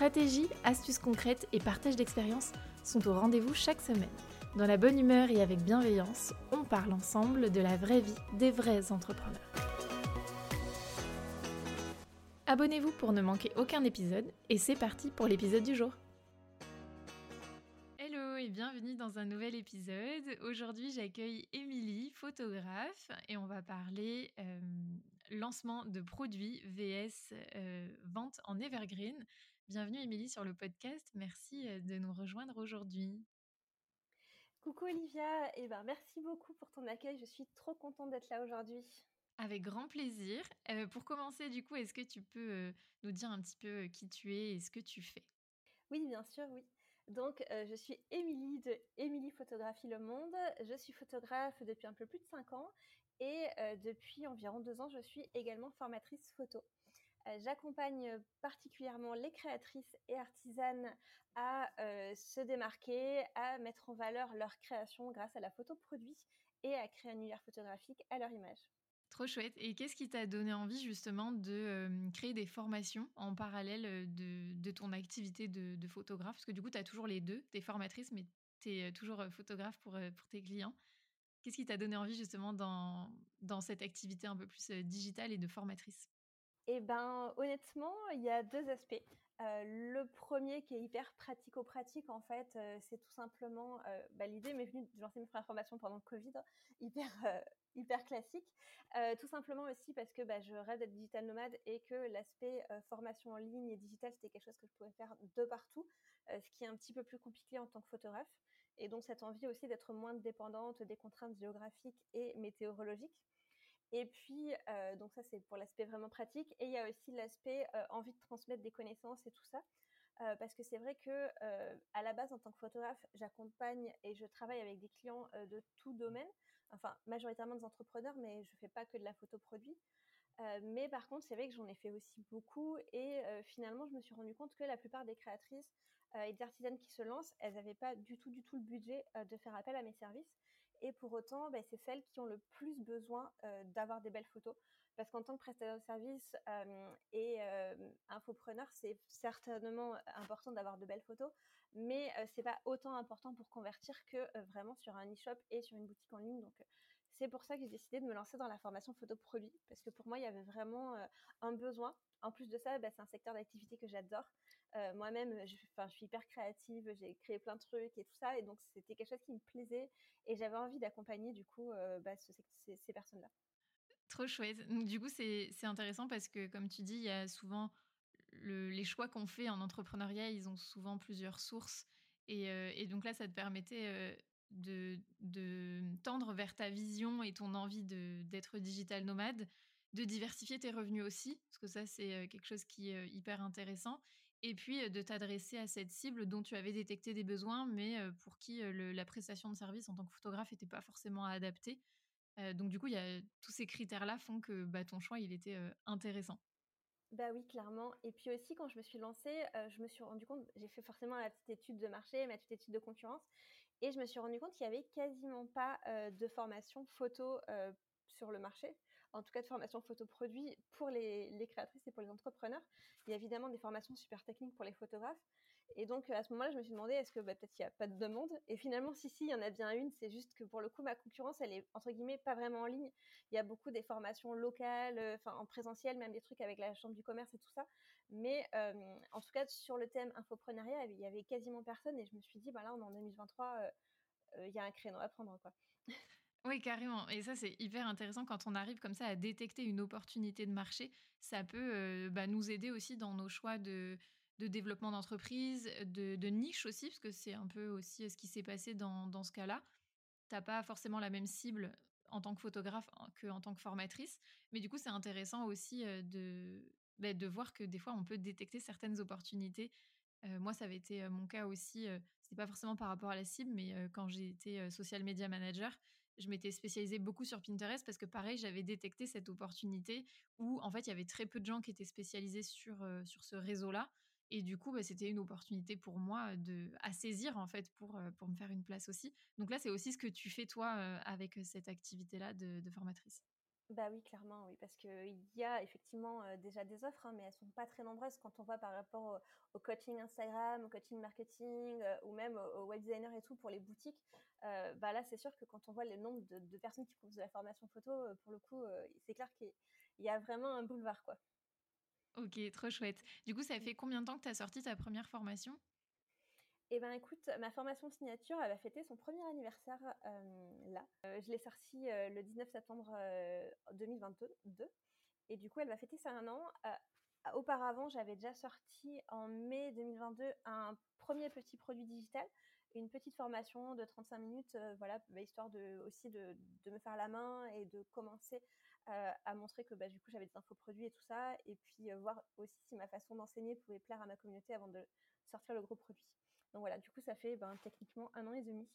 Stratégie, astuces concrètes et partage d'expériences sont au rendez-vous chaque semaine. Dans la bonne humeur et avec bienveillance, on parle ensemble de la vraie vie des vrais entrepreneurs. Abonnez-vous pour ne manquer aucun épisode et c'est parti pour l'épisode du jour. Hello et bienvenue dans un nouvel épisode. Aujourd'hui j'accueille Émilie, photographe, et on va parler euh, lancement de produits VS euh, vente en evergreen. Bienvenue Émilie sur le podcast. Merci de nous rejoindre aujourd'hui. Coucou Olivia, et eh ben, merci beaucoup pour ton accueil. Je suis trop contente d'être là aujourd'hui. Avec grand plaisir. Euh, pour commencer, du coup, est-ce que tu peux euh, nous dire un petit peu qui tu es et ce que tu fais? Oui, bien sûr, oui. Donc, je suis Émilie de Émilie Photographie Le Monde. Je suis photographe depuis un peu plus de 5 ans et depuis environ 2 ans, je suis également formatrice photo. Euh, j'accompagne particulièrement les créatrices et artisanes à se démarquer, à mettre en valeur leur création grâce à la photo produit et à créer un univers photographique à leur image. Trop chouette. Et qu'est-ce qui t'a donné envie justement de créer des formations en parallèle de, ton activité de, photographe? Parce que du coup, tu as toujours les deux, tu es formatrice, mais tu es toujours photographe pour, pour tes clients. Qu'est-ce qui t'a donné envie justement dans, dans cette activité un peu plus digitale et de formatrice? Eh ben, honnêtement, il y a deux aspects. Euh, le premier qui est hyper pratico-pratique, en fait, euh, c'est tout simplement, euh, bah, l'idée m'est venue de lancer mes premières formations pendant le Covid, hyper, hyper classique. tout simplement aussi parce que bah, je rêve d'être digital nomade et que l'aspect formation en ligne et digital, c'était quelque chose que je pouvais faire de partout, ce qui est un petit peu plus compliqué en tant que photographe. Et donc cette envie aussi d'être moins dépendante des contraintes géographiques et météorologiques. Et puis, euh, donc ça, c'est pour l'aspect vraiment pratique. Et il y a aussi l'aspect euh, envie de transmettre des connaissances et tout ça. Euh, parce que c'est vrai que à la base, en tant que photographe, j'accompagne et je travaille avec des clients de tout domaine. Enfin, majoritairement des entrepreneurs, mais je fais pas que de la photo produit. mais par contre, c'est vrai que j'en ai fait aussi beaucoup et finalement, je me suis rendu compte que la plupart des créatrices et des artisanes qui se lancent, elles n'avaient pas du tout, du tout le budget de faire appel à mes services. Et pour autant, bah, c'est celles qui ont le plus besoin d'avoir des belles photos. Parce qu'en tant que prestataire de service et infopreneur, c'est certainement important d'avoir de belles photos, mais c'est pas autant important pour convertir que vraiment sur un e-shop et sur une boutique en ligne. Donc c'est pour ça que j'ai décidé de me lancer dans la formation photo produit, parce que pour moi, il y avait vraiment un besoin. En plus de ça, bah, c'est un secteur d'activité que j'adore. Euh, moi-même, je, je, suis hyper créative, j'ai créé plein de trucs et tout ça, et donc c'était quelque chose qui me plaisait, et j'avais envie d'accompagner du coup euh, bah, ces, personnes-là. Trop chouette. Donc, du coup, c'est intéressant parce que, comme tu dis, il y a souvent les choix qu'on fait en entrepreneuriat, ils ont souvent plusieurs sources. Et, euh, donc là, ça te permettait de, tendre vers ta vision et ton envie d'être digital nomade, de diversifier tes revenus aussi, parce que ça, c'est quelque chose qui est hyper intéressant, et puis de t'adresser à cette cible dont tu avais détecté des besoins, mais pour qui la prestation de service en tant que photographe n'était pas forcément adaptée. donc du coup, y a, tous ces critères-là font que bah, ton choix, il était intéressant. Bah oui, clairement. Et puis aussi, quand je me suis lancée, je me suis rendu compte, j'ai fait forcément la petite étude de marché, ma petite étude de concurrence, et je me suis rendu compte qu'il n'y avait quasiment pas de formation photo sur le marché en tout cas de formation photoproduit pour les, créatrices et pour les entrepreneurs. Il y a évidemment des formations super techniques pour les photographes. Et donc à ce moment-là, je me suis demandé est-ce que bah, peut-être il n'y a pas de demande? Et finalement, si, si, il y en a bien une. C'est juste que pour le coup, ma concurrence, elle est entre guillemets pas vraiment en ligne. Il y a beaucoup des formations locales, euh, enfin en présentiel, même des trucs avec la chambre du commerce et tout ça. Mais euh, en tout cas, sur le thème infopreneuriat, il y avait quasiment personne. Et je me suis dit, bah là, on est en 2023, euh, il y a un créneau à prendre, quoi. Oui, carrément. Et ça, c'est hyper intéressant quand on arrive comme ça à détecter une opportunité de marché. Ça peut euh, bah, nous aider aussi dans nos choix de, développement d'entreprise, de, niche aussi, parce que c'est un peu aussi ce qui s'est passé dans, ce cas-là. Tu n'as pas forcément la même cible en tant que photographe qu'en tant que formatrice. Mais du coup, c'est intéressant aussi euh, de, beh, de voir que des fois on peut détecter certaines opportunités. Moi ça avait été, mon cas aussi, c'était pas forcément par rapport à la cible, mais, quand j'ai été, social media manager, je m'étais spécialisée beaucoup sur Pinterest parce que pareil, j'avais détecté cette opportunité où en fait, il y avait très peu de gens qui étaient spécialisés sur, ce réseau-là et du coup, bah, c'était une opportunité pour moi de à saisir en fait pour, me faire une place aussi. Donc là, c'est aussi ce que tu fais toi, avec, cette activité-là de formatrice? Bah oui, clairement, oui, parce qu'il y a effectivement, déjà des offres, hein, mais elles sont pas très nombreuses quand on voit par rapport au au coaching Instagram, au coaching marketing, ou même au au web designer et tout pour les boutiques. Bah là, c'est sûr que quand on voit le nombre de de personnes qui proposent de la formation photo, pour le coup, c'est clair qu'il y a vraiment un boulevard, quoi. OK, trop chouette. Du coup, ça fait combien de temps que tu as sorti ta 1re formation? Et ben, écoute, ma formation signature, elle a fêté son 1er anniversaire, hem, là. Heu, je l'ai sortie, heu, le 19 septembre, heu, 2022 2 et du coup, elle va fêter ses 1 an. Auparavant, j'avais déjà sorti en mai 2022 un 1er petit produit digital, une petite formation de 35 minutes, voilà, bah, histoire de aussi de de me faire la main et de commencer, à montrer que, bah, du coup, j'avais des infoproduits et tout ça et puis, voir aussi si ma façon d'enseigner pouvait plaire à ma communauté avant de sortir le gros produit. Donc voilà, du coup, ça fait, ben, techniquement 1 an et 1/2.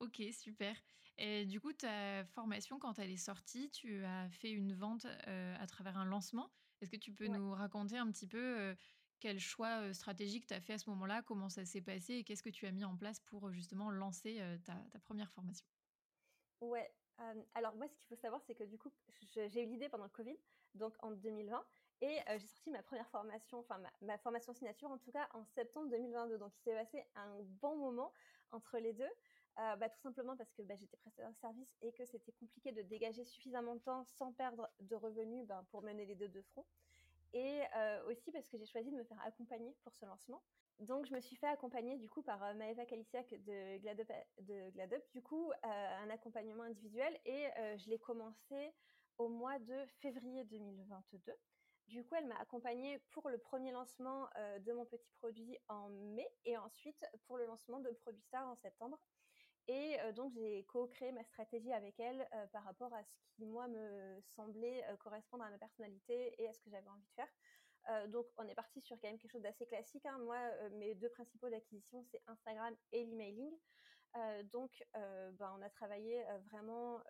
OK, super et du coup, ta formation, quand elle est sortie, tu as fait une vente, heu, à travers un lancement. Est-ce que tu peux Ouais. nous raconter un petit peu, heu, quel choix, heu, stratégique tu as fait à ce moment-là? Comment ça s'est passé et qu'est-ce que tu as mis en place pour, justement lancer, ta ta 1re formation? Ouais, alors moi, ce qu'il faut savoir, c'est que du coup, j'ai eu l'idée pendant le covid, donc en 2020 et heu, j'ai sorti ma 1re formation, enfin ma ma formation signature en tout cas en septembre 2022. Donc il s'est passé un bon moment entre les 2. Heu, bah, tout simplement parce que, bah, j'étais prestataire de service et que c'était compliqué de dégager suffisamment de temps sans perdre de revenus, ben, pour mener les 2 de front et heu, aussi parce que j'ai choisi de me faire accompagner pour ce lancement. Donc je me suis fait accompagner du coup par, Maëva Kalissiac de GladUp du coup, un accompagnement individuel et je l'ai commencé au mois de février 2022. Du coup, elle m'a accompagnée pour le 1er lancement, heu, de mon petit produit en mai et ensuite pour le lancement de Produit Star en septembre et heu, donc j'ai co-créé ma stratégie avec elle, heu, par rapport à ce qui moi me semblait, correspondre à ma personnalité et à ce que j'avais envie de faire. Donc on est partis sur quand même quelque chose d'assez classique, hein. Moi, mes 2 principaux d'acquisition, c'est Instagram et l'emailing. Donc ben, on a travaillé, vraiment,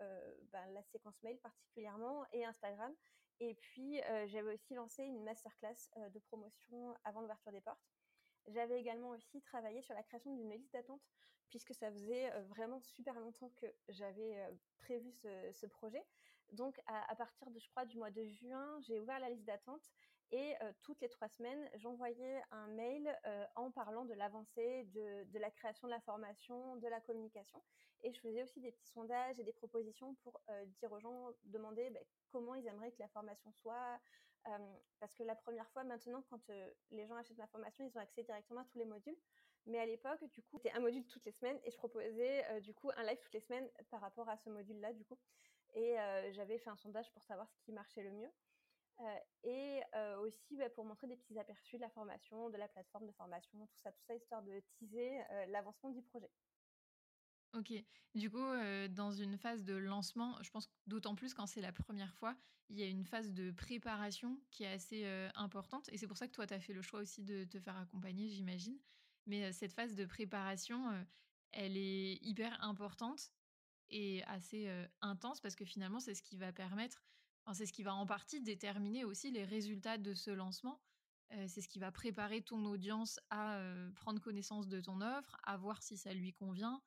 ben, la séquence mail particulièrement et Instagram et puis, j'avais aussi lancé une master class, heu, de promotion avant l'ouverture des portes. J'avais également aussi travaillé sur la création d'une liste d'attente puisque ça faisait, vraiment super longtemps que j'avais, prévu ce projet. Donc à partir de je crois du mois de juin, j'ai ouvert la liste d'attente et toutes les 3 semaines, j'envoyais un mail, en parlant de l'avancée de la création de la formation, de la communication et je faisais aussi des petits sondages et des propositions pour, heu, dire aux gens, demander, beh, comment ils aimeraient que la formation soit. Parce que la 1re fois maintenant quand, les gens achètent ma formation, ils ont accès directement à tous les modules. Mais à l'époque, du coup, c'était un module toutes les semaines et je proposais, du coup, un live toutes les semaines par rapport à ce module-là, du coup et j'avais fait un sondage pour savoir ce qui marchait le mieux. Et aussi, bah, pour montrer des petits aperçus de la formation, de la plateforme de formation, tout ça, tout ça, histoire de teaser, l'avancement du projet. OK. Du coup, heu, dans une phase de lancement, je pense d'autant plus quand c'est la 1re fois, il y a une phase de préparation qui est assez, heu, importante et c'est pour ça que toi, tu as fait le choix aussi de te faire accompagner, j'imagine. Mais, heu, cette phase de préparation, elle est hyper importante et assez, intense parce que finalement, c'est ce qui va permettre c'est ce qui va en partie déterminer aussi les résultats de ce lancement. C'est ce qui va préparer ton audience à, prendre connaissance de ton offre, à voir si ça lui convient,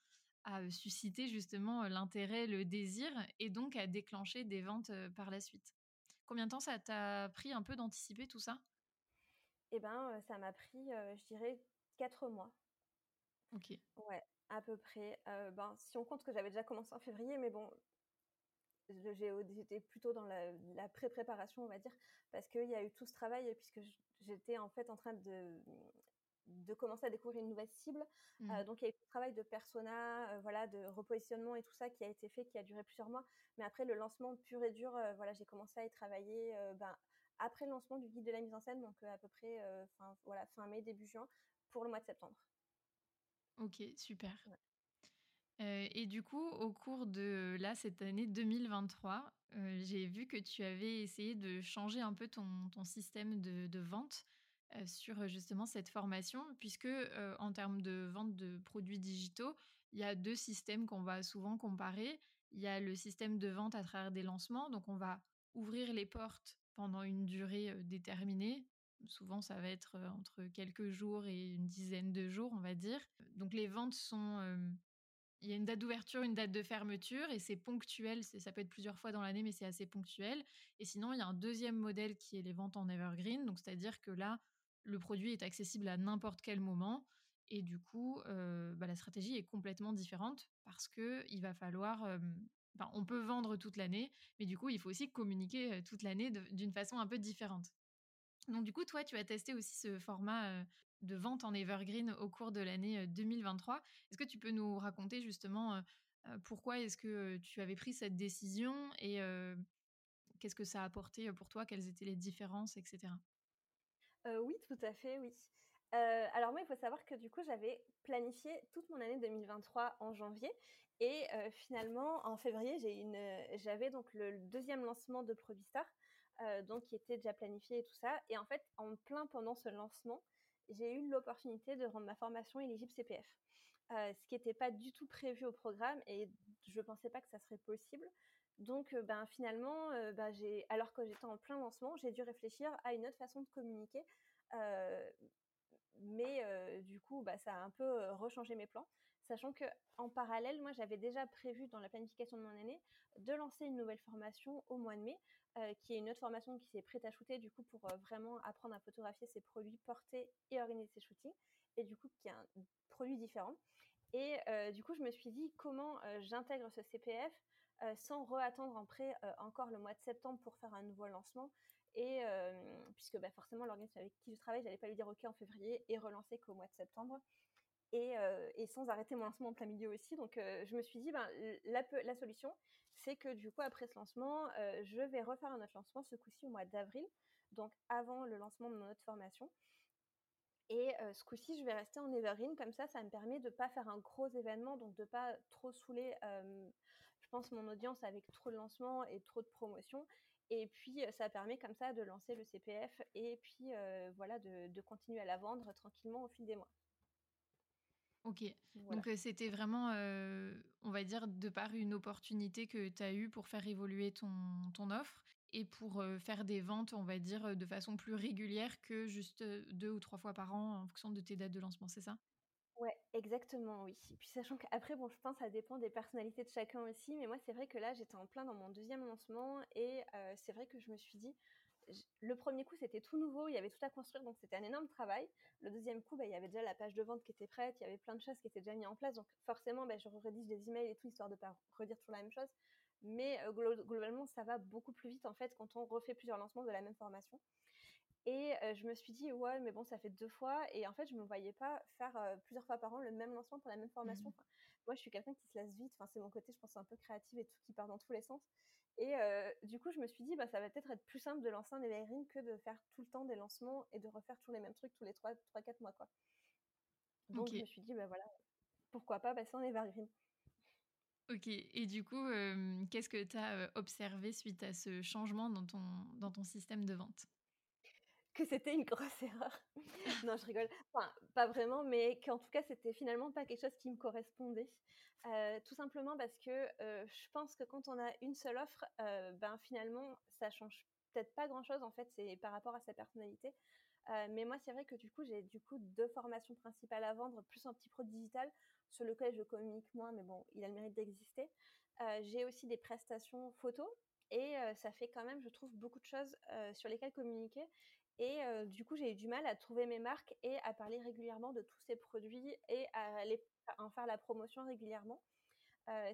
à, susciter justement, l'intérêt, le désir et donc à déclencher des ventes, par la suite. Combien de temps ça t'a pris un peu d'anticiper tout ça? Ben, heu, ça m'a pris, je dirais 4 mois. OK. Ouais, à peu près. Ben, si on compte que j'avais déjà commencé en février, mais bon j'étais plutôt dans la la pré-préparation, on va dire, parce qu'il y a eu tout ce travail puisque j'étais en fait en train de, mmh, de commencer à découvrir une nouvelle cible. Heu, Mmh. donc il y a eu tout travail de persona, heu, voilà, de repositionnement et tout ça qui a été fait, qui a duré plusieurs mois. Mais après le lancement pur et dur, heu, voilà, j'ai commencé à y travailler, ben, après le lancement du guide de la mise en scène, donc, à peu près, fin voilà, fin mai, début juin, pour le mois de septembre. OK, super. Ouais. Et du coup, au cours de là, cette année 2023 Heu, j'ai vu que tu avais essayé de changer un peu ton ton système de de vente, sur justement cette formation puisque, en termes de vente de produits digitaux, il y a 2 systèmes qu'on va souvent comparer. Il y a le système de vente à travers des lancements, donc on va ouvrir les portes pendant une durée, déterminée. Souvent, ça va être, entre quelques jours et une dizaine de jours, on va dire. Donc les ventes sont, il y a une date d'ouverture, une date de fermeture et c'est ponctuel, ça peut être plusieurs fois dans l'année, mais c'est assez ponctuel et sinon, il y a un deuxième modèle qui est les ventes en evergreen, donc c'est-à-dire que là, le produit est accessible à n'importe quel moment et du coup, heu, bah, la stratégie est complètement différente parce qu'il va falloir, on peut vendre toute l'année, mais du coup, il faut aussi communiquer, toute l'année d'une façon un peu différente. Donc du coup, toi, tu as testé aussi ce format, de vente en evergreen au cours de l'année, heu, 2023. Est-ce que tu peux nous raconter justement, pourquoi est-ce que, tu avais pris cette décision et qu'est-ce que ça a apporté, pour toi? Quelles étaient les différences et oui, tout à fait, oui. Alors moi, il faut savoir que du coup, j'avais planifié toute mon année 2023 en janvier et finalement, en février, j'avais donc le 2e lancement de Produit-Star, heu, donc qui était déjà planifié et tout ça et en fait, en plein pendant ce lancement, j'ai eu l'opportunité de rendre ma formation éligible CPF. Ce qui était pas du tout prévu au programme et je pensais pas que ça serait possible. Donc ben, finalement, bah, j'ai alors que j'étais en plein lancement, j'ai dû réfléchir à une autre façon de communiquer, mais du coup, bah, ça a un peu, rechangé mes plans. Sachant qu'en parallèle, moi, j'avais déjà prévu dans la planification de mon année, de lancer une nouvelle formation au mois de mai, qui est une autre formation qui s'est prêt à shooter du coup pour, vraiment apprendre à photographier ses produits, porter et organiser ses shootings et du coup qui est un produit différent et du coup, je me suis dit: «Comment, j'intègre ce CPF, heu, sans re-attendre après, heu, encore le mois de septembre pour faire un nouveau lancement?» et hem, puisque, bah, forcément l'organisme avec qui je travaille, j'allais pas lui dire: «OK» en février et relancer qu'au mois de septembre. Et sans arrêter mon lancement en plein milieu aussi. Donc je me suis dit: «Ben, la solution, c'est que du coup, après ce lancement, je vais refaire un autre lancement, ce coup-ci au mois d'avril, donc avant le lancement de mon autre formation» et ce coup-ci, je vais rester en evergreen. Comme ça, ça me permet de pas faire un gros événement, donc de pas trop saouler, je pense mon audience avec trop de lancements et trop de promotions et puis, ça permet comme ça de lancer le CPF et puis, voilà de de continuer à la vendre tranquillement au fil des mois. OK, Voilà. donc c'était vraiment, on va dire de par une opportunité que tu as eue pour faire évoluer ton ton offre et pour, faire des ventes, on va dire, de façon plus régulière que juste, heu, 2 ou 3 fois par an en fonction de tes dates de lancement, c'est ça? Ouais, exactement, oui. Puis sachant qu'après, bon, je pense ça dépend des personnalités de chacun aussi, mais moi, c'est vrai que là, j'étais en plein dans mon 2e lancement et c'est vrai que je me suis dit le 1er coup, c'était tout nouveau, il y avait tout à construire, donc c'était un énorme travail. Le 2e coup, bah, il y avait déjà la page de vente qui était prête, il y avait plein de choses qui étaient déjà mis en place, donc forcément, bah, je re-rédige des emails et tout, histoire de pas redire toujours la même chose. Mais globalement, ça va beaucoup plus vite, en fait, quand on refait plusieurs lancements de la même formation et je me suis dit: «Ouais, mais bon, ça fait 2 fois» et en fait, je me voyais pas faire, plusieurs fois par an le même lancement pour la même formation. Mmh. Enfin, moi, je suis quelqu'un qui se lasse vite, enfin, c'est mon côté, je pense, un peu créatif et tout, qui part dans tous les sens et du coup, je me suis dit: «Bah, ça va peut-être être plus simple de lancer un evergreen que de faire tout le temps des lancements et de refaire toujours les mêmes trucs tous les 3-3-4 mois, quoi». Donc je me suis dit: «Bah, voilà, pourquoi pas passer en evergreen?» OK et du coup, qu'est-ce que tu as, observé suite à ce changement dans ton dans ton système de vente? Que c'était une grosse erreur. Non, je rigole. Enfin, pas vraiment, mais qu'en tout cas, c'était finalement pas quelque chose qui me correspondait. Heu, tout simplement parce que, heu, je pense que quand on a une seule offre, heu, ben, finalement, ça change peut-être pas grand-chose, en fait, c'est par rapport à sa personnalité. Mais moi, c'est vrai que du coup, j'ai du coup 2 formations principales à vendre, plus un petit produit digital sur lequel je communique moins, mais bon, il a le mérite d'exister. J'ai aussi des prestations photos et ça fait quand même, je trouve, beaucoup de choses, sur lesquelles communiquer et du coup, j'ai eu du mal à trouver mes marques et à parler régulièrement de tous ces produits et à en faire la promotion régulièrement.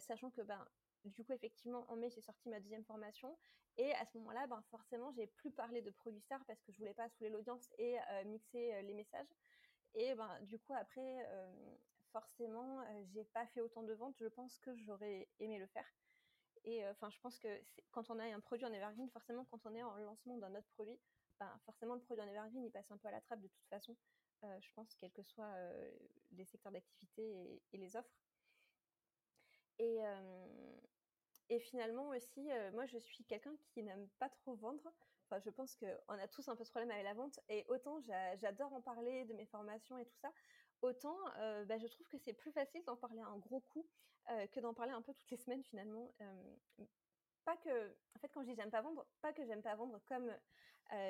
Sachant que, ben, du coup, effectivement, en mai, j'ai sorti ma 2e formation et à ce moment-là, ben, forcément, j'ai plus parlé de Produit-Star parce que je voulais pas saouler l'audience et mixer, les messages et ben, du coup, après, forcément, j'ai pas fait autant de ventes, je pense, que j'aurais aimé le faire et enfin, je pense que quand on a un produit en evergreen, forcément, quand on est en lancement d'un autre produit, ben, forcément, le produit en evergreen, il passe un peu à la trappe de toute façon, heu, je pense, quels que soient, heu, les secteurs d'activité et les offres et Et finalement aussi, moi je suis quelqu'un qui n'aime pas trop vendre. Enfin, je pense qu'on a tous un peu ce problème avec la vente. Et autant j'adore en parler de mes formations et tout ça, autant bah, je trouve que c'est plus facile d'en parler un gros coup que d'en parler un peu toutes les semaines finalement pas que, en fait, quand je dis j'aime pas vendre, pas que j'aime pas vendre comme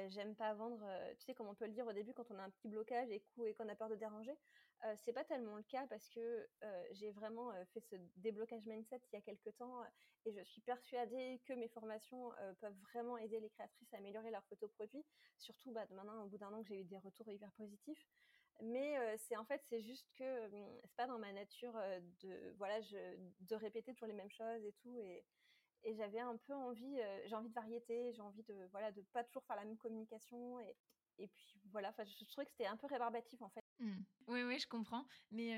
j'aime pas vendre, tu sais, comme on peut le dire au début quand on a un petit blocage et, qu'on a peur de déranger. c'est pas tellement le cas parce que j'ai vraiment fait ce déblocage mindset il y a quelques temps et je suis persuadée que mes formations peuvent vraiment aider les créatrices à améliorer leur photoproduit, surtout bah, maintenant au bout d'un an que j'ai eu des retours hyper positifs. Mais c'est en fait c'est juste que c'est pas dans ma nature de voilà de répéter toujours les mêmes choses et tout et et j'avais un peu envie, euh, j'ai envie de variété, j'ai envie de voilà de pas toujours faire la même communication et et puis voilà, enfin je, trouvais que c'était un peu rébarbatif en fait. Mmh. Oui, oui, je comprends. Mais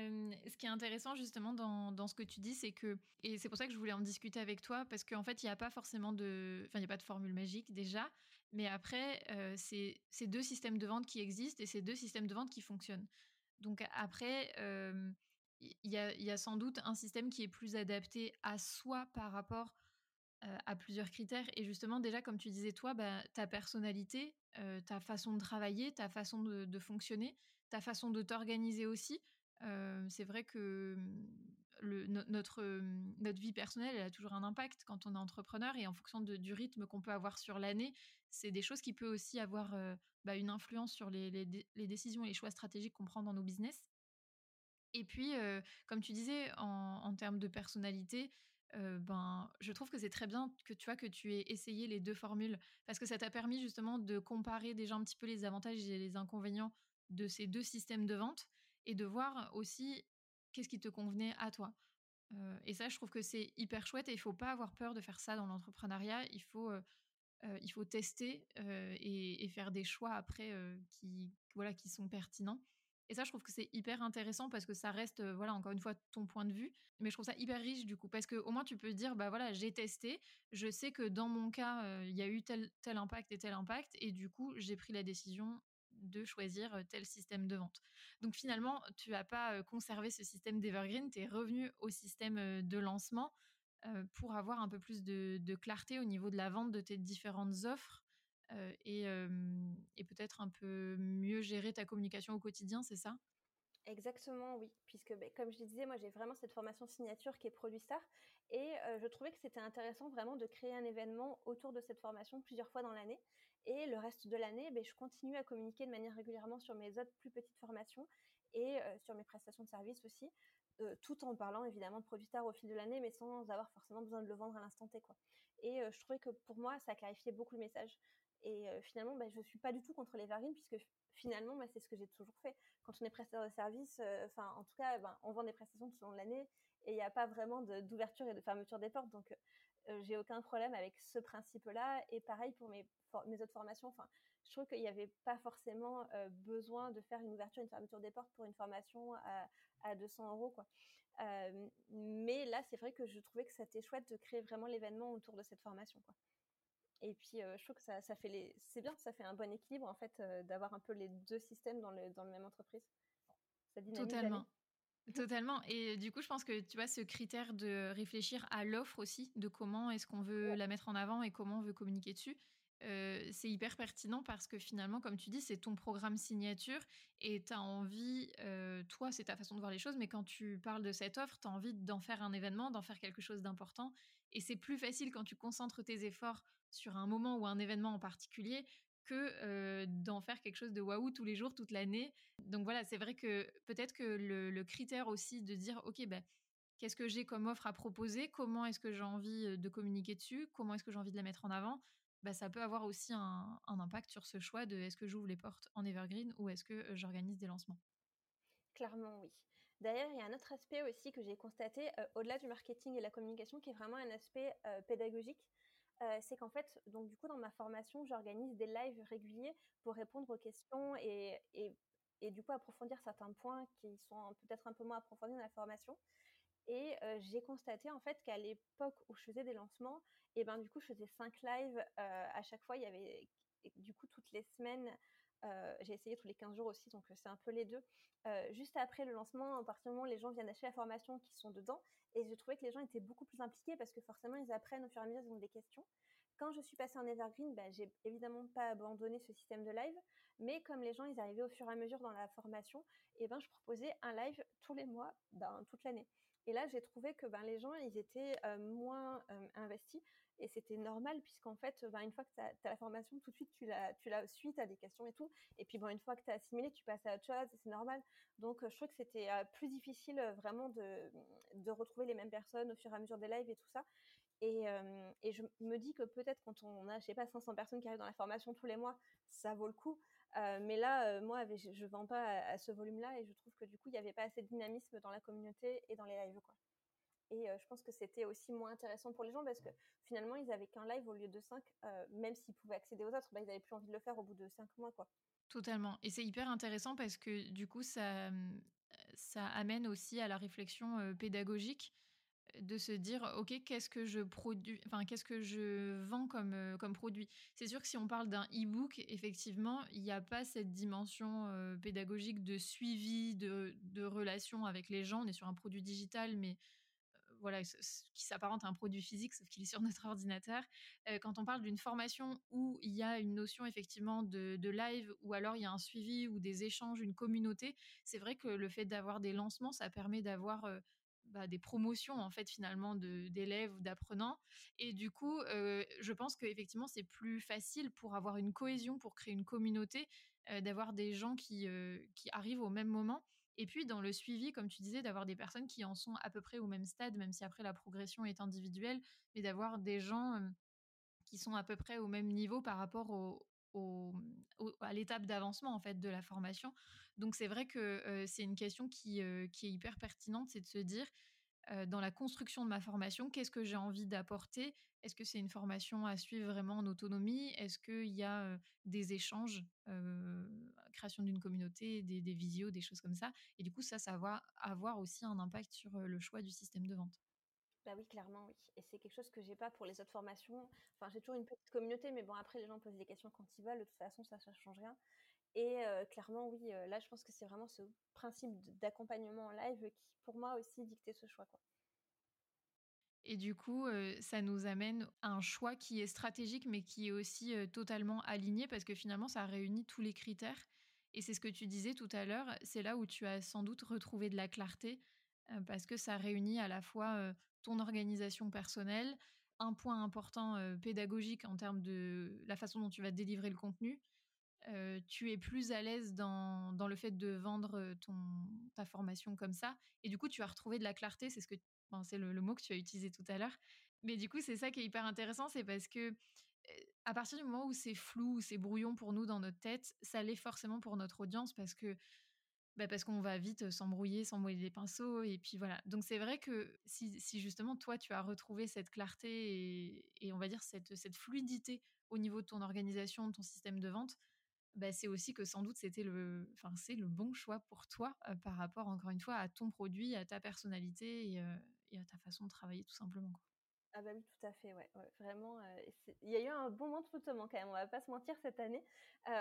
ce qui est intéressant justement dans, dans ce que tu dis, c'est que, et c'est pour ça que je voulais en discuter avec toi, parce qu'en fait, il n'y a pas forcément de, enfin, il n'y a pas de formule magique déjà, mais après, c'est ces deux systèmes de vente qui existent et ces deux systèmes de vente qui fonctionnent. Donc après, il y, a, y a sans doute un système qui est plus adapté à soi par rapport euh, à plusieurs critères. Et justement, déjà, comme tu disais, toi, bah, ta personnalité, euh, ta façon de travailler, ta façon de, fonctionner, ta façon de t'organiser aussi. Euh, c'est vrai que le, notre, notre vie personnelle, elle a toujours un impact quand on est entrepreneur et en fonction du rythme qu'on peut avoir sur l'année, c'est des choses qui peuvent aussi avoir bah, une influence sur les, les, décisions et les choix stratégiques qu'on prend dans nos business. Et puis, comme tu disais, en termes de personnalité, ben, je trouve que c'est très bien que tu vois que tu aies essayé les deux formules parce que ça t'a permis justement de comparer déjà un petit peu les avantages et les inconvénients de ces deux systèmes de vente et de voir aussi qu'est-ce qui te convenait à toi. et ça, je trouve que c'est hyper chouette et il faut pas avoir peur de faire ça dans l'entrepreneuriat. Il faut il faut tester et, et, faire des choix après qui voilà qui sont pertinents. Et ça, je trouve que c'est hyper intéressant parce que ça reste, voilà, encore une fois, ton point de vue. Mais je trouve ça hyper riche du coup, parce qu'au moins tu peux dire, bah voilà, j'ai testé, je sais que dans mon cas, il y a eu tel, tel impact et tel impact, et du coup, j'ai pris la décision de choisir tel système de vente. Donc finalement, tu n'as pas conservé ce système d'Evergreen, tu es revenu au système de lancement pour avoir un peu plus de, de clarté au niveau de la vente de tes différentes offres et, peut-être un peu mieux gérer ta communication au quotidien, c'est ça? Exactement, oui. Puisque, ben, comme je disais, moi, j'ai vraiment cette formation signature qui est Produit Star. Et je trouvais que c'était intéressant vraiment de créer un événement autour de cette formation plusieurs fois dans l'année. Et le reste de l'année, ben, je continue à communiquer de manière régulièrement sur mes autres plus petites formations et sur mes prestations de services aussi. tout en parlant évidemment de Produit Star au fil de l'année, mais sans avoir forcément besoin de le vendre à l'instant T. Et je trouvais que pour moi, ça clarifiait beaucoup le message. Et finalement, bah, je suis pas du tout contre les verrines, puisque finalement, bah, c'est ce que j'ai toujours fait. Quand on est prestataire de service, enfin, en tout cas, ben, on vend des prestations tout au long de l'année et il n'y a pas vraiment d'ouverture et de fermeture des portes. Donc, j'ai aucun problème avec ce principe-là. Et pareil pour mes, autres formations. Enfin, je trouve qu'il n'y avait pas forcément besoin de faire une ouverture et une fermeture des portes pour une formation à, à 200 euros. Mais là, c'est vrai que je trouvais que c'était chouette de créer vraiment l'événement autour de cette formation. Et puis, je trouve que ça, ça fait les... c'est bien, ça fait un bon équilibre, en fait, d'avoir un peu les deux systèmes dans le, dans le même entreprise. Ça Totalement. Totalement. Et du coup, je pense que tu vois ce critère de réfléchir à l'offre aussi, de comment est-ce qu'on veut la mettre en avant et comment on veut communiquer dessus. C'est hyper pertinent parce que finalement, comme tu dis, c'est ton programme signature et tu as envie, toi, c'est ta façon de voir les choses, mais quand tu parles de cette offre, tu as envie d'en faire un événement, d'en faire quelque chose d'important. Et c'est plus facile quand tu concentres tes efforts sur un moment ou un événement en particulier que d'en faire quelque chose de waouh tous les jours, toute l'année. Donc voilà, c'est vrai que peut-être que le, critère aussi de dire, OK, ben, qu'est-ce que j'ai comme offre à proposer? Comment est-ce que j'ai envie de communiquer dessus? Comment est-ce que j'ai envie de la mettre en avant? Bah, ça peut avoir aussi un, impact sur ce choix de est-ce que j'ouvre les portes en evergreen ou est-ce que j'organise des lancements? Clairement, oui. D'ailleurs, il y a un autre aspect aussi que j'ai constaté, au-delà du marketing et la communication, qui est vraiment un aspect pédagogique. C'est qu'en fait, donc du coup, dans ma formation, j'organise des lives réguliers pour répondre aux questions et, et, et du coup approfondir certains points qui sont peut-être un peu moins approfondis dans la formation. Et j'ai constaté en fait qu'à l'époque où je faisais des lancements, et ben du coup, je faisais cinq lives euh, à chaque fois. Il y avait du coup toutes les semaines j'ai essayé tous les 15 jours aussi, donc c'est un peu les deux. juste après le lancement, à partir du moment où les gens viennent acheter la formation, qui sont dedans, et je trouvais que les gens étaient beaucoup plus impliqués parce que forcément, ils apprennent au fur et à mesure, ils ont des questions. Quand je suis passée en Evergreen, bah, j'ai évidemment pas abandonné ce système de live, mais comme les gens, ils arrivaient au fur et à mesure dans la formation, et ben, je proposais un live tous les mois, ben, toute l'année. Et là, j'ai trouvé que ben, les gens, ils étaient moins investis. Et c'était normal, puisqu'en fait, ben, une fois que tu as, la formation, tout de suite, tu la, tu la suis, tu as des questions et tout. Et puis, bon, une fois que tu as assimilé, tu passes à autre chose, c'est normal. Donc, je trouve que c'était plus difficile vraiment de, de retrouver les mêmes personnes au fur et à mesure des lives et tout ça. Et, et je me dis que peut-être quand on a, je sais pas, 500 personnes qui arrivent dans la formation tous les mois, ça vaut le coup. Mais là, moi, je, ne vends pas à, ce volume-là et je trouve que du coup, il n'y avait pas assez de dynamisme dans la communauté et dans les lives. Et je pense que c'était aussi moins intéressant pour les gens parce que finalement, ils avaient qu'un live au lieu de 5, même s'ils pouvaient accéder aux autres, bah, ils n'avaient plus envie de le faire au bout de 5 mois. Totalement. Et c'est hyper intéressant parce que du coup, ça amène aussi à la réflexion pédagogique de se dire ok qu'est-ce que je produis enfin qu'est-ce que je vends comme comme produit? C'est sûr que si on parle d'un e-book effectivement il n'y a pas cette dimension pédagogique de suivi de, de relation avec les gens on est sur un produit digital mais voilà, qui s'apparente à un produit physique, sauf qu'il est sur notre ordinateur. Euh, quand on parle d'une formation où il y a une notion effectivement de, live, ou alors il y a un suivi ou des échanges, une communauté, c'est vrai que le fait d'avoir des lancements, ça permet d'avoir euh, bah, des promotions en fait finalement d'élèves ou d'apprenants. Et du coup, je pense qu'effectivement c'est plus facile pour avoir une cohésion, pour créer une communauté, d'avoir des gens qui, qui arrivent au même moment et puis dans le suivi, comme tu disais, d'avoir des personnes qui en sont à peu près au même stade, même si après la progression est individuelle, mais d'avoir des gens qui sont à peu près au même niveau par rapport au, à l'étape d'avancement en fait de la formation. Donc c'est vrai que c'est une question qui, qui est hyper pertinente, c'est de se dire dans la construction de ma formation, qu'est-ce que j'ai envie d'apporter? Est-ce que c'est une formation à suivre vraiment en autonomie? Est-ce qu'il y a des échanges, création d'une communauté, des, des, visios, des choses comme ça? Et du coup, ça, ça va avoir aussi un impact sur le choix du système de vente. Bah oui, clairement, oui. Et c'est quelque chose que j'ai pas pour les autres formations. Enfin, j'ai toujours une petite communauté, mais bon, après, les gens posent des questions quand ils veulent. De toute façon, ça ne change rien. Et clairement, oui, là, je pense que c'est vraiment ce principe d'accompagnement en live qui, pour moi aussi, dictait ce choix. Quoi. Et du coup, ça nous amène à un choix qui est stratégique, mais qui est aussi totalement aligné, parce que finalement, ça réunit tous les critères. Et c'est ce que tu disais tout à l'heure, c'est là où tu as sans doute retrouvé de la clarté, parce que ça réunit à la fois ton organisation personnelle, un point important pédagogique en termes de la façon dont tu vas délivrer le contenu, tu es plus à l'aise dans, dans, le fait de vendre ton, ta formation comme ça. Et du coup, tu as retrouvé de la clarté. C'est ce que, c'est le, mot que tu as utilisé tout à l'heure. Mais du coup, c'est ça qui est hyper intéressant, c'est parce que à partir du moment où c'est flou, c'est brouillon pour nous dans notre tête, ça l'est forcément pour notre audience parce que bah parce qu'on va vite s'embrouiller, s'embrouiller les pinceaux et puis voilà. Donc c'est vrai que si, si, justement toi tu as retrouvé cette clarté et, et on va dire cette, cette fluidité au niveau de ton organisation, de ton système de vente, bah, c'est aussi que sans doute c'était le, c'est le bon choix pour toi par rapport encore une fois à ton produit, à ta personnalité et, à ta façon de travailler tout simplement. Ah bah oui, tout à fait, ouais, vraiment. il y a eu un bon moment de flottement quand même, on va pas se mentir cette année,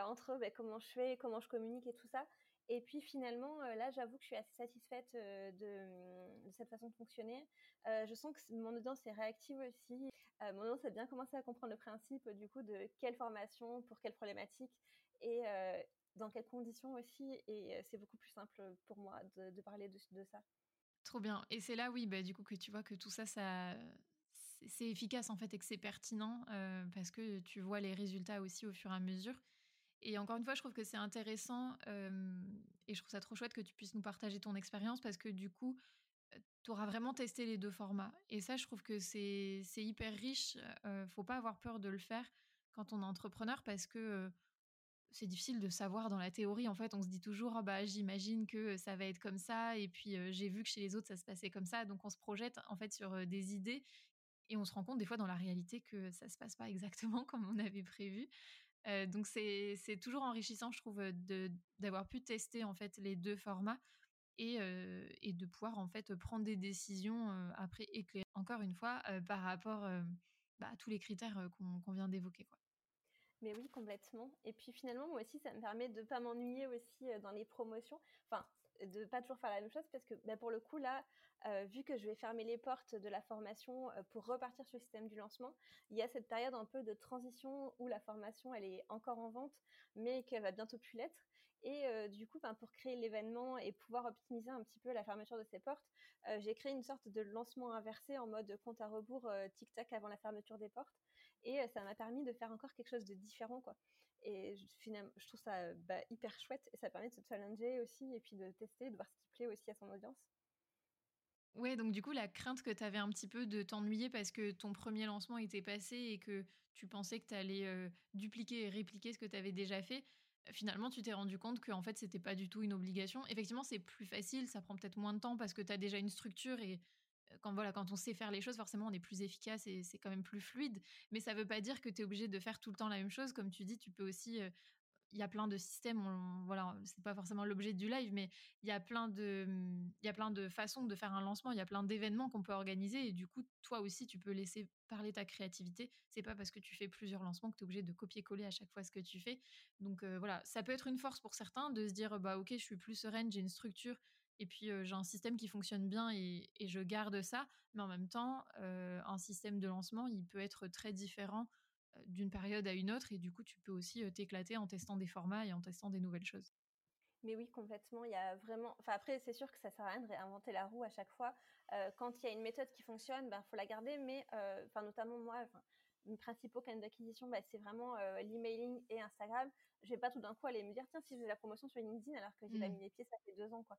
entre bah, comment je fais, comment je communique et tout ça. Et puis finalement, là, j'avoue que je suis assez satisfaite de, cette façon de fonctionner. je sens que mon audience est réactive aussi. mon audience a bien commencé à comprendre le principe du coup de quelle formation, pour quelle problématique et dans quelles conditions aussi. Et c'est beaucoup plus simple pour moi de, parler de, ça. Trop bien. Et c'est là, oui, bah, du coup, que tu vois que tout ça, ça c'est efficace en fait et que c'est pertinent parce que tu vois les résultats aussi au fur et à mesure. Et encore une fois, je trouve que c'est intéressant et je trouve ça trop chouette que tu puisses nous partager ton expérience parce que du coup, tu auras vraiment testé les deux formats. Et ça, je trouve que c'est hyper riche. faut pas avoir peur de le faire quand on est entrepreneur parce que c'est difficile de savoir dans la théorie. En fait, on se dit toujours, ah bah, j'imagine que ça va être comme ça. Et puis, j'ai vu que chez les autres, ça se passait comme ça. Donc, on se projette en fait sur des idées et on se rend compte des fois dans la réalité que ça se passe pas exactement comme on avait prévu. Donc, c'est toujours enrichissant, je trouve, d'avoir pu tester en fait les deux formats et, et, de pouvoir en fait prendre des décisions après éclairées, encore une fois, par rapport bah, à tous les critères qu'on vient d'évoquer. Mais oui, complètement. Et puis finalement, moi aussi, ça me permet de pas m'ennuyer aussi dans les promotions. Enfin, de pas toujours faire la même chose parce que bah, pour le coup là, vu que je vais fermer les portes de la formation pour repartir sur le système du lancement, il y a cette période un peu de transition où la formation elle est encore en vente mais qu'elle va bientôt plus l'être. Et du coup, ben, pour créer l'événement et pouvoir optimiser un petit peu la fermeture de ces portes, j'ai créé une sorte de lancement inversé en mode compte à rebours tic-tac avant la fermeture des portes. Et ça m'a permis de faire encore quelque chose de différent. quoi. Et finalement, je trouve ça bah, hyper chouette et ça permet de se challenger aussi et puis de tester, de voir ce qui plaît aussi à son audience. Ouais, donc du coup, la crainte que tu avais un petit peu de t'ennuyer parce que ton premier lancement était passé et que tu pensais que tu allais dupliquer et répliquer ce que tu avais déjà fait, finalement, tu t'es rendu compte que en fait, c'était pas du tout une obligation. Effectivement, c'est plus facile, ça prend peut-être moins de temps parce que tu as déjà une structure et quand, voilà, quand on sait faire les choses, forcément, on est plus efficace et c'est quand même plus fluide. Mais ça veut pas dire que tu es obligé de faire tout le temps la même chose. Comme tu dis, tu peux aussi il y a plein de systèmes, on, voilà, c'est pas forcément l'objet du live, mais il y a plein de, il y a plein de façons de faire un lancement, il y a plein d'événements qu'on peut organiser et du coup, toi aussi, tu peux laisser parler ta créativité. C'est pas parce que tu fais plusieurs lancements que tu es obligé de copier-coller à chaque fois ce que tu fais. Donc voilà, ça peut être une force pour certains de se dire, bah ok, je suis plus sereine, j'ai une structure et puis j'ai un système qui fonctionne bien et, je garde ça. Mais en même temps, un système de lancement, il peut être très différent d'une période à une autre et du coup, tu peux aussi t'éclater en testant des formats et en testant des nouvelles choses. Mais oui, complètement. Il y a vraiment. Enfin, après, c'est sûr que ça sert à rien de réinventer la roue à chaque fois. quand il y a une méthode qui fonctionne, il ben, faut la garder. Mais, enfin, notamment moi, mes principaux canaux d'acquisition, bah, c'est vraiment l'emailing et Instagram. Je vais pas tout d'un coup aller me dire, tiens, si je fais la promotion sur LinkedIn alors que j'ai pas mmh. mis les pieds, ça fait deux ans. quoi.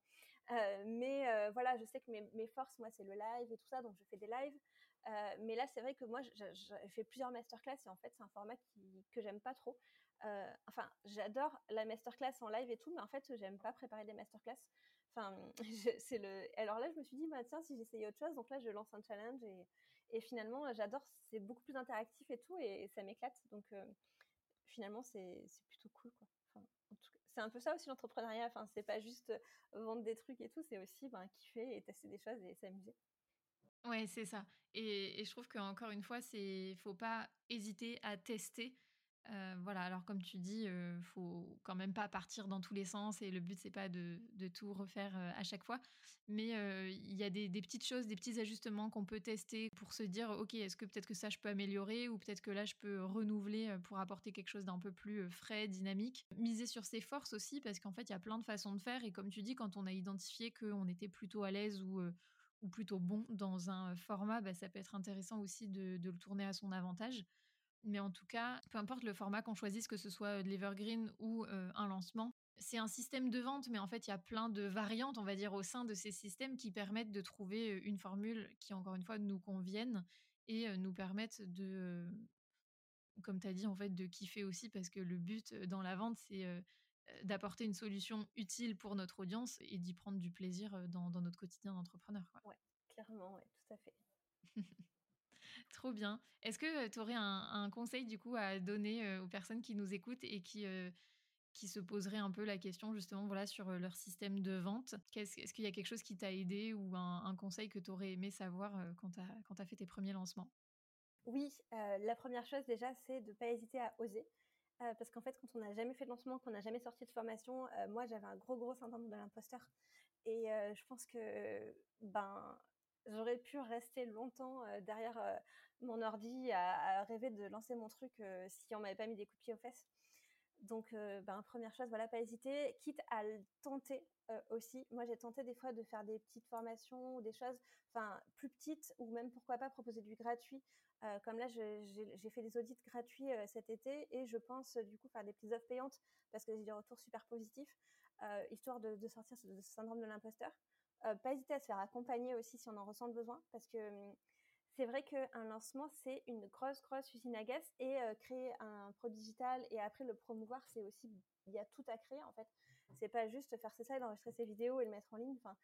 mais voilà, je sais que mes, mes forces, moi, c'est le live et tout ça, donc je fais des lives. Mais là, c'est vrai que moi, j'ai fait plusieurs masterclass et en fait, c'est un format que j'aime pas trop. enfin, j'adore la masterclass en live et tout, mais en fait, j'aime pas préparer des masterclass. Enfin, c'est le. Alors là, je me suis dit, bah, tiens, si j'essayais autre chose, donc là, je lance un challenge et, finalement, j'adore, c'est beaucoup plus interactif et tout, et, ça m'éclate. Donc, finalement, c'est plutôt cool, quoi. C'est un peu ça aussi l'entrepreneuriat. Enfin, c'est pas juste vendre des trucs et tout, c'est aussi ben, kiffer et tester des choses et s'amuser. Ouais, c'est ça. Et, je trouve qu'encore une fois, c'est faut pas hésiter à tester voilà, alors comme tu dis, ne faut quand même pas partir dans tous les sens et le but c'est pas de, tout refaire à chaque fois, mais il y a des, petites choses, des petits ajustements qu'on peut tester pour se dire ok est-ce que peut-être que ça je peux améliorer ou peut-être que là je peux renouveler pour apporter quelque chose d'un peu plus frais, dynamique? Miser sur ses forces aussi parce qu'en fait il y a plein de façons de faire et comme tu dis quand on a identifié qu'on était plutôt à l'aise ou ou plutôt bon dans un format, bah, ça peut être intéressant aussi de le tourner à son avantage. Mais en tout cas, peu importe le format qu'on choisisse, que ce soit de l'Evergreen ou un lancement, c'est un système de vente, mais en fait, il y a plein de variantes, on va dire, au sein de ces systèmes qui permettent de trouver une formule qui, encore une fois, nous convienne et nous permettent de, comme tu as dit, en fait, de kiffer aussi, parce que le but dans la vente, c'est d'apporter une solution utile pour notre audience et d'y prendre du plaisir dans, notre quotidien d'entrepreneur. Ouais, clairement, ouais, tout à fait. Trop bien. Est-ce que tu aurais un, conseil du coup à donner aux personnes qui nous écoutent et qui, qui se poseraient un peu la question justement voilà, sur leur système de vente? Est-ce qu'il y a quelque chose qui t'a aidé ou un, conseil que tu aurais aimé savoir quand tu as, as, fait tes premiers lancements? Oui, la première chose déjà, c'est de ne pas hésiter à oser. Parce qu'en fait, quand on n'a jamais fait de lancement, qu'on n'a jamais sorti de formation, moi j'avais un gros gros syndrome de l'imposteur. Et je pense que ben, j'aurais pu rester longtemps derrière mon ordi à, rêver de lancer mon truc si on m'avait pas mis des coups de pied aux fesses. Donc, ben, première chose, voilà, pas hésiter, quitte à le tenter aussi. Moi, j'ai tenté des fois de faire des petites formations ou des choses, enfin, plus petites, ou même pourquoi pas proposer du gratuit. comme là, j'ai fait des audits gratuits cet été et je pense du coup faire des petites offres payantes parce que j'ai des retours super positifs, histoire de, sortir de ce syndrome de l'imposteur. Euh, pas hésiter à se faire accompagner aussi si on en ressent le besoin, parce que hum, c'est vrai qu'un lancement, c'est une grosse, grosse usine à gaz, et euh, créer un produit digital et après le promouvoir, c'est aussi, il y a tout à créer en fait. C'est pas juste faire ça et d'enregistrer ses vidéos et le mettre en ligne. Enfin,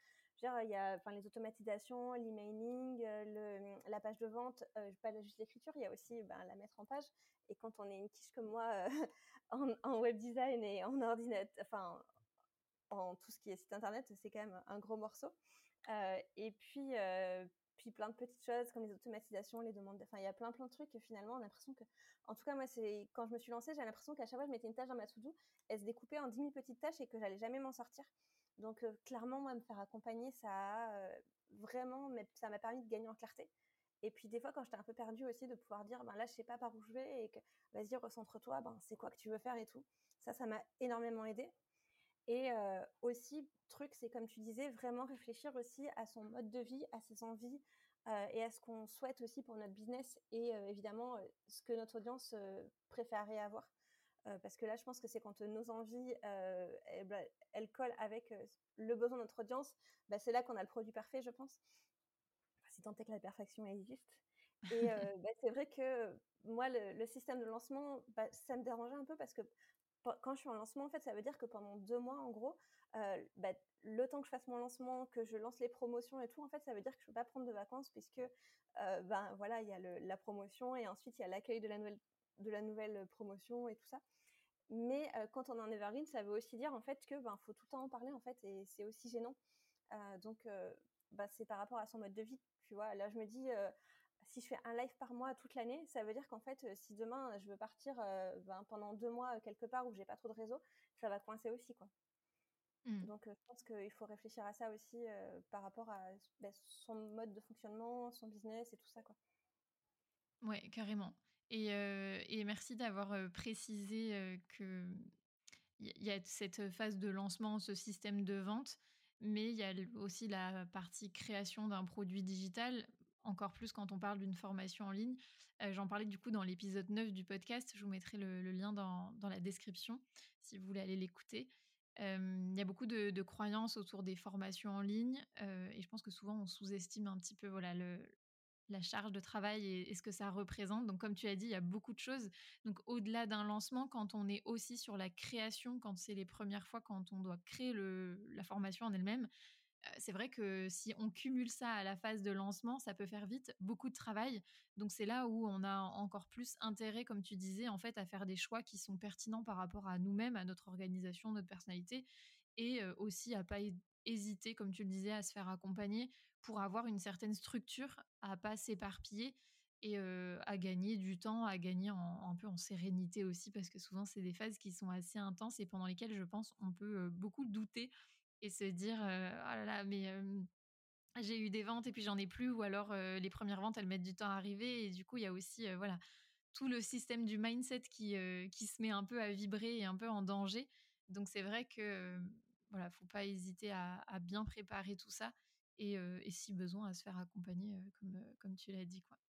il y a enfin, les automatisations, l'emailing, euh, hum, la page de vente, pas juste l'écriture, il y a aussi ben, la mettre en page. Et quand on est une quiche comme moi en, en, web design et en ordinateur, enfin, en tout ce qui est site internet, c'est quand même un gros morceau. Euh, et puis, euh, puis plein de petites choses comme les automatisations, les demandes, enfin il y a plein plein de trucs finalement on a l'impression que, en tout cas moi c'est quand je me suis lancée, j'ai l'impression qu'à chaque fois je mettais une tâche dans ma to-do, elle se découpait en 10 000 petites tâches et que j'allais jamais m'en sortir. Donc clairement moi me faire accompagner ça a vraiment, ça m'a permis de gagner en clarté. Et puis des fois, quand j'étais un peu perdue aussi, de pouvoir dire, ben là, je sais pas par où je vais et que vas-y, recentre-toi, ben, c'est quoi que tu veux faire et tout. Ça, ça m'a énormément aidé. Et euh, aussi, truc, c'est comme tu disais, vraiment réfléchir aussi à son mode de vie, à ses envies euh, et à ce qu'on souhaite aussi pour notre business et euh, évidemment ce que notre audience préférerait avoir. parce que là, je pense que c'est quand nos envies, elles, bah, elles, collent avec le besoin de notre audience, bah, c'est là qu'on a le produit parfait, je pense si tant est que la perfection existe. Et bah, c'est vrai que moi, le, système de lancement, bah, ça me dérangeait un peu parce que quand je suis en lancement, en fait, ça veut dire que pendant deux mois, en gros, bah, le temps que je fasse mon lancement, que je lance les promotions et tout, en fait, ça veut dire que je ne peux pas prendre de vacances puisque, ben voilà, il y a la promotion et ensuite il y a l'accueil de la nouvelle promotion et tout ça. Mais quand on est en evergreen, ça veut aussi dire en fait que ben faut tout le temps en parler en fait et c'est aussi gênant. donc bah, c'est par rapport à son mode de vie tu vois, là, je me dis, si je fais un live par mois toute l'année, ça veut dire qu'en fait, euh, si demain je veux partir euh, ben, pendant deux mois quelque part où j'ai pas trop de réseau, ça va coincer aussi, quoi. Mmh. Donc, je pense qu'il faut réfléchir à ça aussi par rapport à ben, son mode de fonctionnement, son business et tout ça, quoi. Ouais, carrément. Et, et merci d'avoir précisé que il y a cette phase de lancement, ce système de vente mais il y a aussi la partie création d'un produit digital, encore plus quand on parle d'une formation en ligne. Euh, j'en parlais du coup dans l'épisode 9 du podcast, je vous mettrai le, lien dans, la description si vous voulez aller l'écouter. Il y a beaucoup de, croyances autour des formations en ligne euh, et je pense que souvent on sous-estime un petit peu voilà, la charge de travail et, ce que ça représente. Donc, comme tu as dit, il y a beaucoup de choses. Donc, au-delà d'un lancement, quand on est aussi sur la création, quand c'est les premières fois, quand on doit créer la formation en elle-même, c'est vrai que si on cumule ça à la phase de lancement, ça peut faire vite beaucoup de travail. Donc c'est là où on a encore plus intérêt, comme tu disais, en fait, à faire des choix qui sont pertinents par rapport à nous-mêmes, à notre organisation, notre personnalité, et aussi à pas hésiter, comme tu le disais, à se faire accompagner pour avoir une certaine structure, à pas s'éparpiller et à gagner du temps, à gagner un peu en sérénité aussi, parce que souvent c'est des phases qui sont assez intenses et pendant lesquelles je pense on peut beaucoup douter et se dire oh là là mais j'ai eu des ventes et puis j'en ai plus ou alors les premières ventes elles mettent du temps à arriver et du coup il y a aussi voilà tout le système du mindset qui qui se met un peu à vibrer et un peu en danger donc c'est vrai que voilà faut pas hésiter à, bien préparer tout ça et, si besoin à se faire accompagner comme, comme tu l'as dit quoi.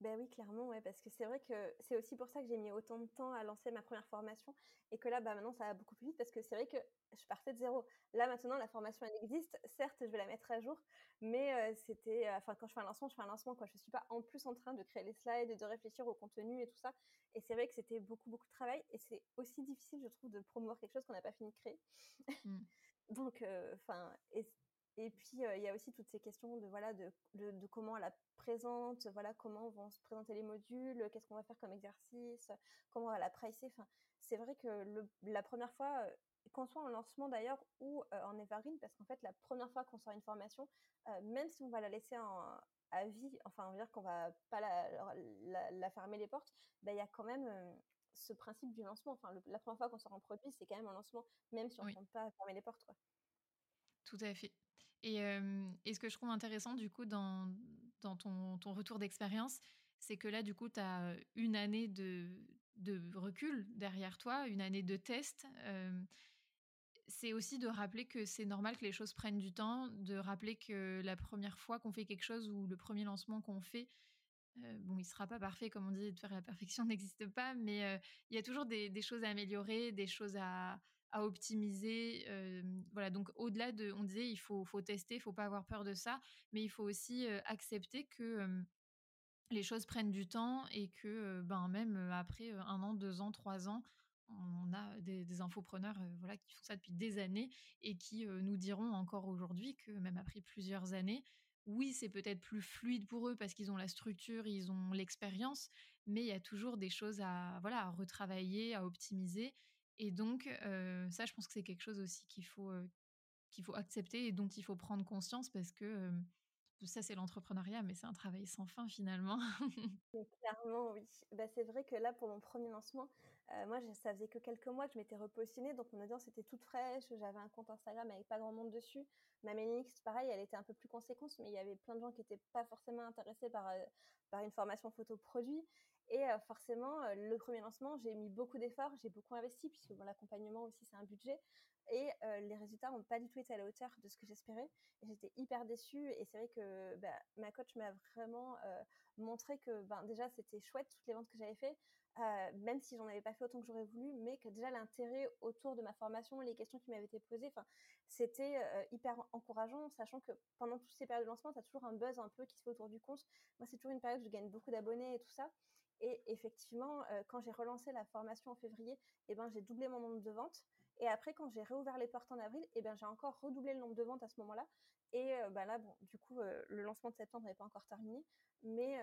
Ben oui, clairement, ouais, parce que c'est vrai que c'est aussi pour ça que j'ai mis autant de temps à lancer ma première formation et que là, bah, maintenant, ça va beaucoup plus vite parce que c'est vrai que je partais de zéro. Là, maintenant, la formation, elle existe. Certes, je vais la mettre à jour, mais c'était, enfin, quand je fais un lancement, je fais un lancement, quoi. Je suis pas en plus en train de créer les slides, de réfléchir au contenu et tout ça. Et c'est vrai que c'était beaucoup, beaucoup de travail et c'est aussi difficile, je trouve, de promouvoir quelque chose qu'on n'a pas fini de créer. Mmh. Donc, enfin, et puis, il y a aussi toutes ces questions de, voilà, de, de, comment elle la présente, voilà, comment vont se présenter les modules, qu'est-ce qu'on va faire comme exercice, comment on va la pricer. Enfin, c'est vrai que le, la première fois, qu'on soit en lancement d'ailleurs ou en evergreen, parce qu'en fait, la première fois qu'on sort une formation, même si on va la laisser en, à vie, enfin, on va dire qu'on va pas la, la, fermer les portes, ben, il y a quand même ce principe du lancement. Enfin, la première fois qu'on sort un produit, c'est quand même un lancement, même si on ne compte pas fermer les portes. Quoi. Tout à fait. Et, ce que je trouve intéressant, du coup, dans, ton, retour d'expérience, c'est que là, du coup, tu as une année de, recul derrière toi, une année de test. c'est aussi de rappeler que c'est normal que les choses prennent du temps, de rappeler que la première fois qu'on fait quelque chose ou le premier lancement qu'on fait, bon, il sera pas parfait, comme on dit, de faire la perfection n'existe pas, mais il y a toujours des, choses à améliorer, des choses à, à optimiser. voilà, donc au-delà de, on disait, il faut, faut tester, il faut pas avoir peur de ça, mais il faut aussi accepter que les choses prennent du temps et que ben même après un an, deux ans, trois ans, on a des, infopreneurs voilà qui font ça depuis des années et qui nous diront encore aujourd'hui que même après plusieurs années, oui, c'est peut-être plus fluide pour eux parce qu'ils ont la structure, ils ont l'expérience, mais il y a toujours des choses à voilà à retravailler, à optimiser et donc, ça, je pense que c'est quelque chose aussi qu'il faut, qu'il faut accepter et dont il faut prendre conscience parce que ça, c'est l'entrepreneuriat, mais c'est un travail sans fin finalement. Clairement, oui. Bah, c'est vrai que là, pour mon premier lancement, moi, ça faisait que quelques mois que je m'étais repositionnée, donc mon audience était toute fraîche. J'avais un compte Instagram avec pas grand monde dessus. Ma mailing pareil, elle était un peu plus conséquente, mais il y avait plein de gens qui étaient pas forcément intéressés par, par une formation photo produit et forcément, le premier lancement, j'ai mis beaucoup d'efforts, j'ai beaucoup investi puisque l'accompagnement aussi, c'est un budget. Et les résultats ont pas du tout été à la hauteur de ce que j'espérais. Et j'étais hyper déçue. Et c'est vrai que, bah, ma coach m'a vraiment, montré que, ben, déjà, c'était chouette toutes les ventes que j'avais fait, même si j'en avais pas fait autant que j'aurais voulu, mais que déjà l'intérêt autour de ma formation, les questions qui m'avaient été posées, c'était, hyper encourageant, sachant que pendant toutes ces périodes de lancement, tu as toujours un buzz un peu qui se fait autour du compte. Moi, c'est toujours une période où je gagne beaucoup d'abonnés et tout ça et effectivement, heu, quand j'ai relancé la formation en février et ben, j'ai doublé mon nombre de ventes. Et après quand j'ai réouvert les portes en avril et ben, j'ai encore redoublé le nombre de ventes à ce moment-là. Et heu, bah, là, bon, du coup, heu, le lancement de septembre n'est pas encore terminé, mais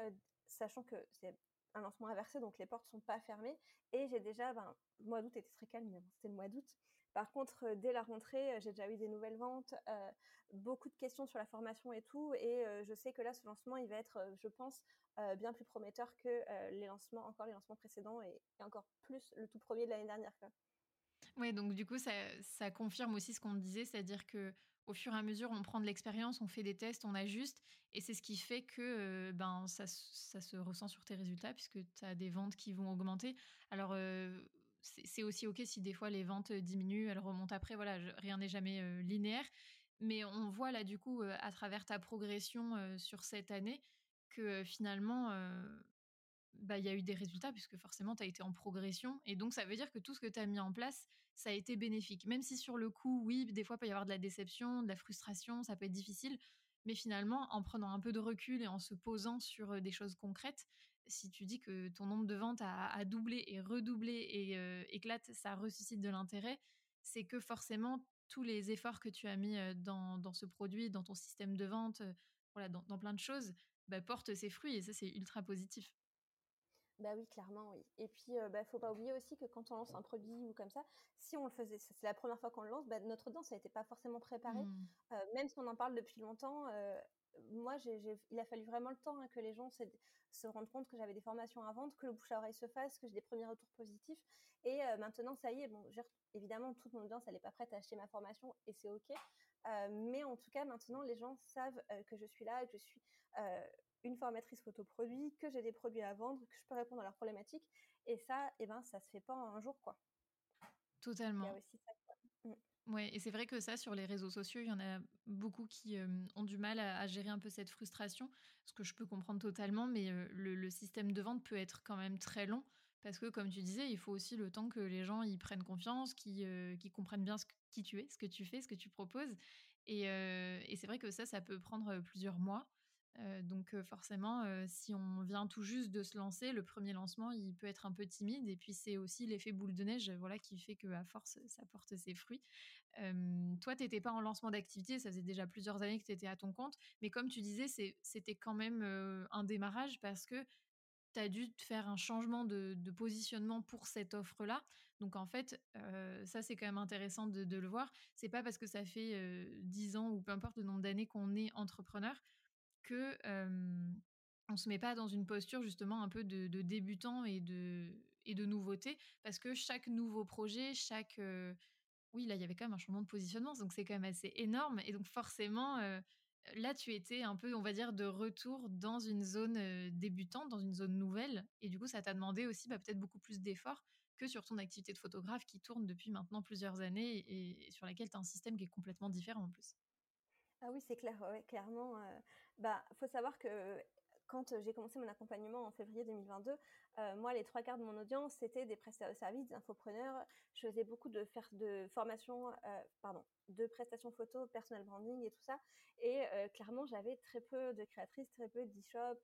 sachant que c'est un lancement inversé, donc les portes sont pas fermées. Et j'ai déjà, ben, le mois d'août était très calme, c'était le mois d'août. Par contre, dès la rentrée, j'ai déjà eu des nouvelles ventes, beaucoup de questions sur la formation et tout et je sais que là, ce lancement, il va être, je pense, bien plus prometteur que, les lancements encore les lancements précédents et encore plus le tout premier de l'année dernière. Ouais, donc du coup, ça confirme aussi ce qu'on disait, c'est-à-dire que au fur et à mesure, on prend de l'expérience, on fait des tests, on ajuste et c'est ce qui fait que, ben, ça se ressent sur tes résultats puisque tu as des ventes qui vont augmenter. Alors, c'est aussi OK si des fois les ventes, diminuent, elles remontent après, voilà, rien n'est jamais, linéaire. Mais on voit là, du coup, à travers ta progression, sur cette année que, finalement, bah, il y a eu des résultats puisque forcément tu as été en progression et donc ça veut dire que tout ce que tu as mis en place, ça a été bénéfique. Même si sur le coup, oui, des fois, il peut y avoir de la déception, de la frustration, ça peut être difficile, mais finalement, en prenant un peu de recul et en se posant sur, des choses concrètes, si tu dis que ton nombre de ventes a a doublé et redoublé et là t ça ressuscite de l'intérêt, c'est que forcément tous les efforts que tu as mis, heu, dans dans ce produit, dans ton système de vente, heu, voilà, dans dans plein de choses, bah, portent ses fruits et ça, c'est ultra positif. Bah oui, clairement, oui. Et puis, heu, bah, faut pas oublier aussi que quand on lance un produit ou comme ça, si on le faisait c'est la première fois qu'on le lance, bah, notre audience, elle était pas forcément préparée. Mmh. Même si on en parle depuis longtemps, moi, il a fallu vraiment le temps, hein, que les gens se se rendent compte que j'avais des formations à vendre, que le bouche à oreille se fasse, que j'ai des premiers retours positifs et heu, maintenant, ça y est, bon, évidemment, toute mon audience, elle est pas prête à acheter ma formation et c'est OK. Heu, mais en tout cas, maintenant, les gens savent, heu, que je suis là, que je suis, une formatrice photoproduit, que j'ai des produits à vendre, que je peux répondre à leurs problématiques et ça, et ben, ça se fait pas en un jour, quoi. Il y a Totalement. aussi ça, Mmh. Ouais et c'est vrai que ça, sur les réseaux sociaux, il y en a beaucoup qui, ont du mal à gérer un peu cette frustration, ce que je peux comprendre totalement, mais le système de vente peut être quand même très long parce que, comme tu disais, il faut aussi le temps que les gens y prennent confiance, qu'ils, comprennent bien qui tu es, ce que tu fais, ce que tu proposes et et c'est vrai que ça, ça peut prendre, plusieurs mois. Donc forcément, si on vient tout juste de se lancer, le premier lancement, il peut être un peu timide et puis c'est aussi l'effet boule de neige, voilà, qui fait qu'à force, ça porte ses fruits. Toi, tu étais pas en lancement d'activité, ça faisait déjà plusieurs années que tu étais à ton compte, mais comme tu disais, c'était quand même, un démarrage parce que tu as dû faire un changement de positionnement pour cette offre-là. Donc en fait, ça, c'est quand même intéressant de le voir. C'est pas parce que ça fait, heu, 10 ans ou peu importe le nombre d'années qu'on est entrepreneur que, hem, on se met pas dans une posture justement un peu de débutant et de et de nouveauté parce que chaque nouveau projet, chaque, oui, là, il y avait quand même un changement de positionnement, donc c'est quand même assez énorme et donc forcément, là, tu étais un peu, on va dire, de retour dans une zone, débutante, dans une zone nouvelle et du coup, ça t'a demandé aussi, bah, peut-être beaucoup plus d'efforts que sur ton activité de photographe qui tourne depuis maintenant plusieurs années et sur laquelle tu as un système qui est complètement différent en plus. Ah oui, c'est clair, clairement, bah, faut savoir que quand, j'ai commencé mon accompagnement en février 2022, heu, moi, les 3 quarts de mon audience, c'était des prestataires de services, des infopreneurs. Je faisais beaucoup de faire heu, pardon, de prestations photo, personal branding et tout ça et clairement, j'avais très peu de créatrices, très peu d'e-shop,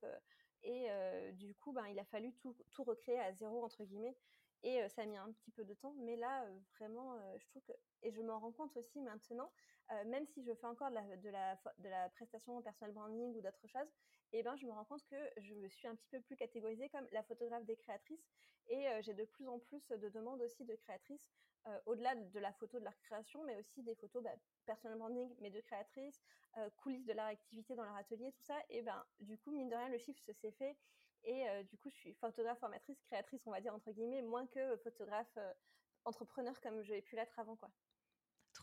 et du coup, ben, il a fallu tout tout «recréer à zéro entre guillemets et ça a mis un petit peu de temps mais là, vraiment, je trouve que et je m'en rends compte aussi maintenant, heu, même si je fais encore de la prestation personnel branding ou d'autres choses et ben, je me rends compte que je me suis un petit peu plus catégorisée comme la photographe des créatrices et j'ai de plus en plus de demandes aussi de créatrices, au-delà de la photo de leur création, mais aussi des photos, bah, personal branding, mais de créatrices, coulisses de leur activité dans leur atelier, tout ça et ben, du coup, mine de rien, le chiffre s'est fait et du coup, je suis photographe formatrice, créatrice, on va dire entre guillemets, moins que photographe entrepreneur comme j'ai pu l'être avant, quoi.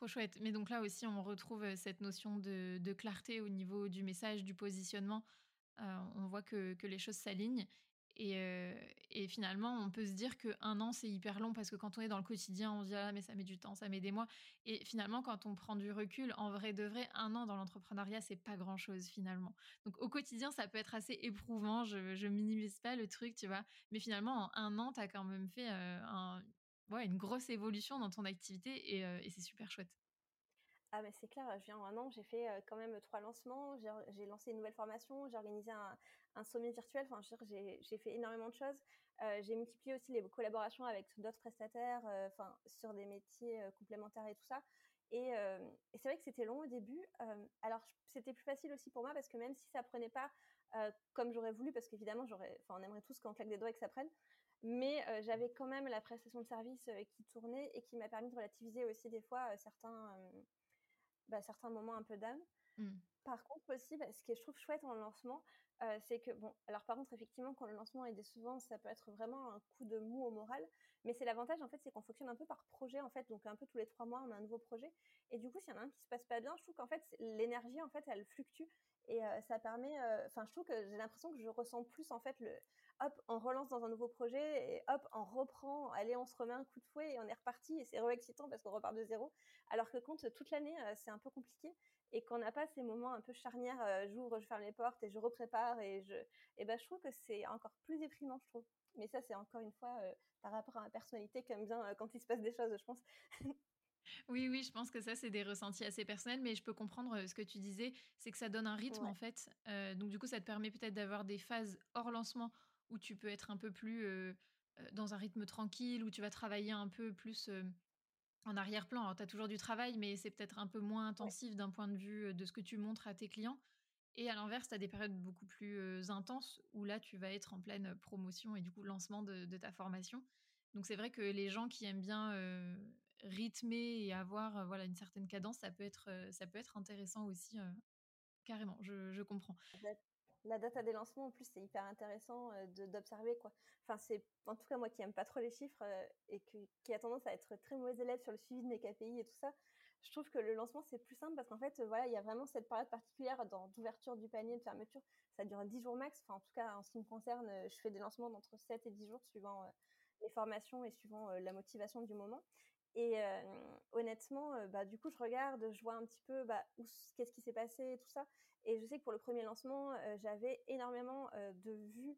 Chouette. Mais donc là aussi, on retrouve cette notion de, clarté au niveau du message, du positionnement. on voit que, les choses s'alignent. Et, finalement, on peut se dire qu'un an, c'est hyper long parce que quand on est dans le quotidien, on se dit ah mais ça met du temps, ça met des mois. Et finalement, quand on prend du recul, en vrai de vrai, un an dans l'entrepreneuriat, c'est pas grand chose finalement. Donc au quotidien, ça peut être assez éprouvant. Je, minimise pas le truc, tu vois. Mais finalement, en un an, tu as quand même fait un, ouais, une grosse évolution dans ton activité et, c'est super chouette. Ah mais c'est clair, je viens en un an, j'ai fait quand même trois lancements, j'ai lancé une nouvelle formation, j'ai organisé un, sommet virtuel, enfin j'ai fait énormément de choses. j'ai multiplié aussi les collaborations avec d'autres prestataires, enfin sur des métiers complémentaires et tout ça. Et, c'est vrai que c'était long au début. alors c'était plus facile aussi pour moi parce que même si ça prenait pas comme j'aurais voulu, parce qu'évidemment j'aurais, on aimerait tous qu'on claque des doigts et que ça prenne, mais j'avais quand même la prestation de service qui tournait et qui m'a permis de relativiser aussi des fois certains, bah, certains moments un peu d'âme. Mmh. Par contre aussi, bah, ce que je trouve chouette en lancement, c'est que bon, alors par contre effectivement quand le lancement est décevant, ça peut être vraiment un coup de mou au moral, mais c'est l'avantage en fait, c'est qu'on fonctionne un peu par projet en fait, donc un peu tous les trois mois on a un nouveau projet, et du coup s'il y en a un qui se passe pas bien, je trouve qu'en fait l'énergie en fait elle fluctue. Et ça permet, enfin je trouve que j'ai l'impression que je ressens plus en fait le hop, on relance dans un nouveau projet et hop, on reprend, allez, on se remet un coup de fouet et on est reparti et c'est re-excitant parce qu'on repart de zéro. Alors que quand toute l'année, euh, c'est un peu compliqué et qu'on n'a pas ces moments un peu charnières, euh, j'ouvre, je ferme les portes et je reprépare et je, et ben, je trouve que c'est encore plus déprimant, je trouve. Mais ça, c'est encore une fois euh, par rapport à ma personnalité qui aime bien quand il se passe des choses, je pense. Oui, oui, je pense que ça, c'est des ressentis assez personnels, mais je peux comprendre ce que tu disais, c'est que ça donne un rythme en fait. donc du coup, ça te permet peut-être d'avoir des phases hors lancement où tu peux être un peu plus dans un rythme tranquille, où tu vas travailler un peu plus en arrière-plan. Alors, tu as toujours du travail, mais c'est peut-être un peu moins intensif d'un point de vue de ce que tu montres à tes clients. Et à l'inverse, tu as des périodes beaucoup plus intenses où là, tu vas être en pleine promotion et du coup, lancement de, ta formation. Donc, c'est vrai que les gens qui aiment bien rythmer et avoir voilà, une certaine cadence, ça peut être, ça peut être intéressant aussi. carrément, je, je comprends la data des lancements, en plus, c'est hyper intéressant euh, d'observer. quoi. Enfin, c'est en tout cas moi qui aime pas trop les chiffres euh, et qui a tendance à être très mauvais élève sur le suivi de mes KPI et tout ça. Je trouve que le lancement, c'est plus simple parce qu'en fait, voilà, il y a vraiment cette période particulière d'ouverture du panier, de fermeture. Ça dure 10 jours max. Enfin, en tout cas, en ce qui me concerne, euh, je fais des lancements d'entre 7 et 10 jours suivant les formations et suivant la motivation du moment. Et honnêtement, bah, du coup, je regarde, je vois un petit peu bah, qu'est-ce qui s'est passé, tout ça. Et je sais que pour le premier lancement, j'avais énormément de vues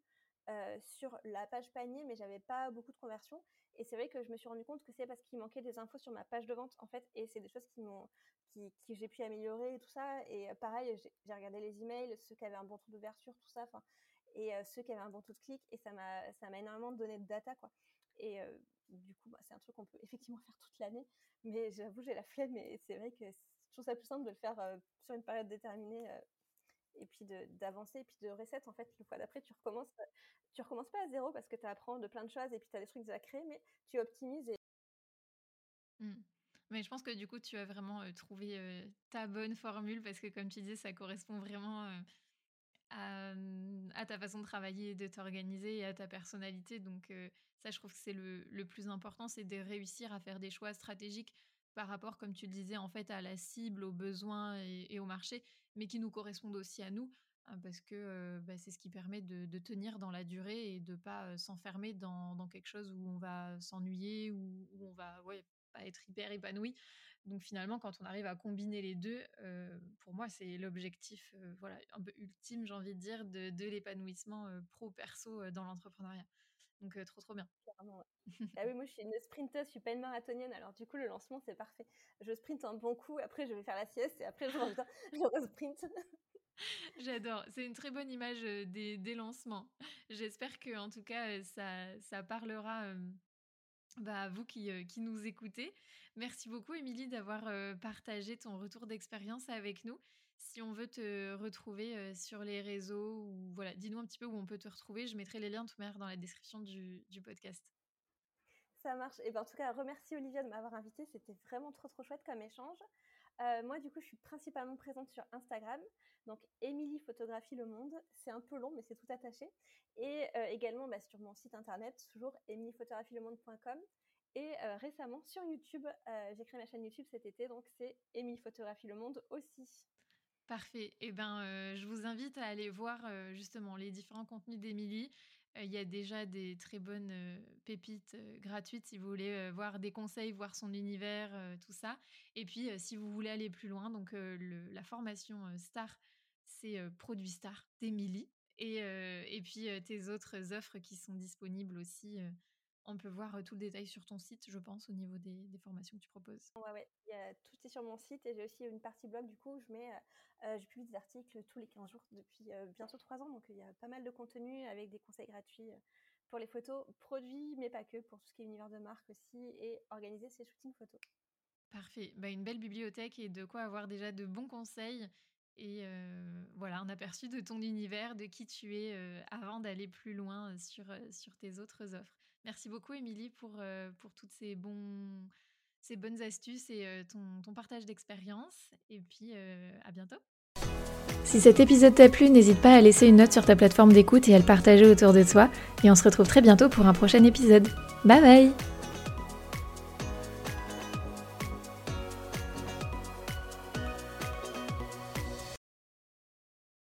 sur la page panier, mais j'avais pas beaucoup de conversions. Et c'est vrai que je me suis rendu compte que c'est parce qu'il manquait des infos sur ma page de vente, en fait. Et c'est des choses qui m'ont, qui, qui j'ai pu améliorer et tout ça. Et pareil, j'ai regardé les emails, ceux qui avaient un bon taux d'ouverture, tout ça. Et ceux qui avaient un bon taux de clic. Et ça m'a, ça m'a énormément donné de data, quoi. Et du coup, bah, c'est un truc qu'on peut effectivement faire toute l'année. Mais j'avoue, j'ai la flemme et c'est vrai que je trouve ça plus simple de le faire sur une période déterminée et puis d'avancer et puis de reset en fait le fois d'après tu recommences tu recommences pas à zéro parce que tu apprends de plein de choses et puis tu as des trucs à créer mais tu optimises et mmh. Mais je pense que du coup, tu as vraiment trouvé ta bonne formule parce que, comme tu disais, ça correspond vraiment Mmh, à, ta façon de travailler, de t'organiser et à ta personnalité. Donc ça, je trouve que c'est le, plus important, c'est de réussir à faire des choix stratégiques par rapport, comme tu le disais, en fait, à la cible, aux besoins et, au marché, mais qui nous correspondent aussi à nous, hein, parce que bah, c'est ce qui permet de, tenir dans la durée et de pas s'enfermer dans, quelque chose où on va s'ennuyer ou où on va ouais, pas être hyper épanoui. Donc finalement, quand on arrive à combiner les deux, pour moi, c'est l'objectif voilà, un peu ultime, j'ai envie de dire, de, l'épanouissement pro-perso dans l'entrepreneuriat. Donc trop trop bien. ah oui, moi je suis une sprinteuse, je suis pas une marathonienne, alors du coup le lancement c'est parfait. Je sprinte un bon coup, après je vais faire la sieste et après je, je sprint. J'adore, c'est une très bonne image des, des lancements. J'espère que en tout cas ça, ça parlera bah, à vous qui, qui, nous écoutez. Merci beaucoup, Émilie, d'avoir partagé ton retour d'expérience avec nous. Si on veut te retrouver sur les réseaux ou voilà, dis-nous un petit peu où on peut te retrouver. Je mettrai les liens tout dans la description du, podcast. Ça marche. Et ben, en tout cas, remercie Olivia de m'avoir invité. C'était vraiment trop trop chouette comme échange. moi, du coup, je suis principalement présente sur Instagram. Donc, Émilie Photographie Le Monde. C'est un peu long, mais c'est tout attaché. Et également bah, sur mon site internet, toujours emiliephotographielemonde.com. Et récemment, sur YouTube, j'ai créé ma chaîne YouTube cet été. Donc, c'est Émilie Photographie Le Monde aussi. Parfait. Eh ben, je vous invite à aller voir justement les différents contenus d'Émilie. Il y a déjà des très bonnes pépites gratuites si vous voulez voir des conseils, voir son univers, tout ça. Et puis, si vous voulez aller plus loin, donc la formation Star, c'est Produit Star d'Émilie. Et, et puis, tes autres offres qui sont disponibles aussi on peut voir tout le détail sur ton site, je pense, au niveau des, formations que tu proposes. Ouais, ouais, tout est sur mon site et j'ai aussi une partie blog. Du coup, je mets, je publie des articles tous les 15 jours depuis bientôt 3 ans. Donc, il y a pas mal de contenu avec des conseils gratuits pour les photos, produits, mais pas que, pour tout ce qui est univers de marque aussi et organiser ses shootings photos. Parfait. Bah, une belle bibliothèque et de quoi avoir déjà de bons conseils et voilà, un aperçu de ton univers, de qui tu es avant d'aller plus loin sur, sur tes autres offres. Merci beaucoup, Émilie, pour, euh, toutes ces, bonnes astuces et euh, ton, ton, partage d'expérience. Et puis, euh, à bientôt. Si cet épisode t'a plu, n'hésite pas à laisser une note sur ta plateforme d'écoute et à le partager autour de toi. Et on se retrouve très bientôt pour un prochain épisode. Bye bye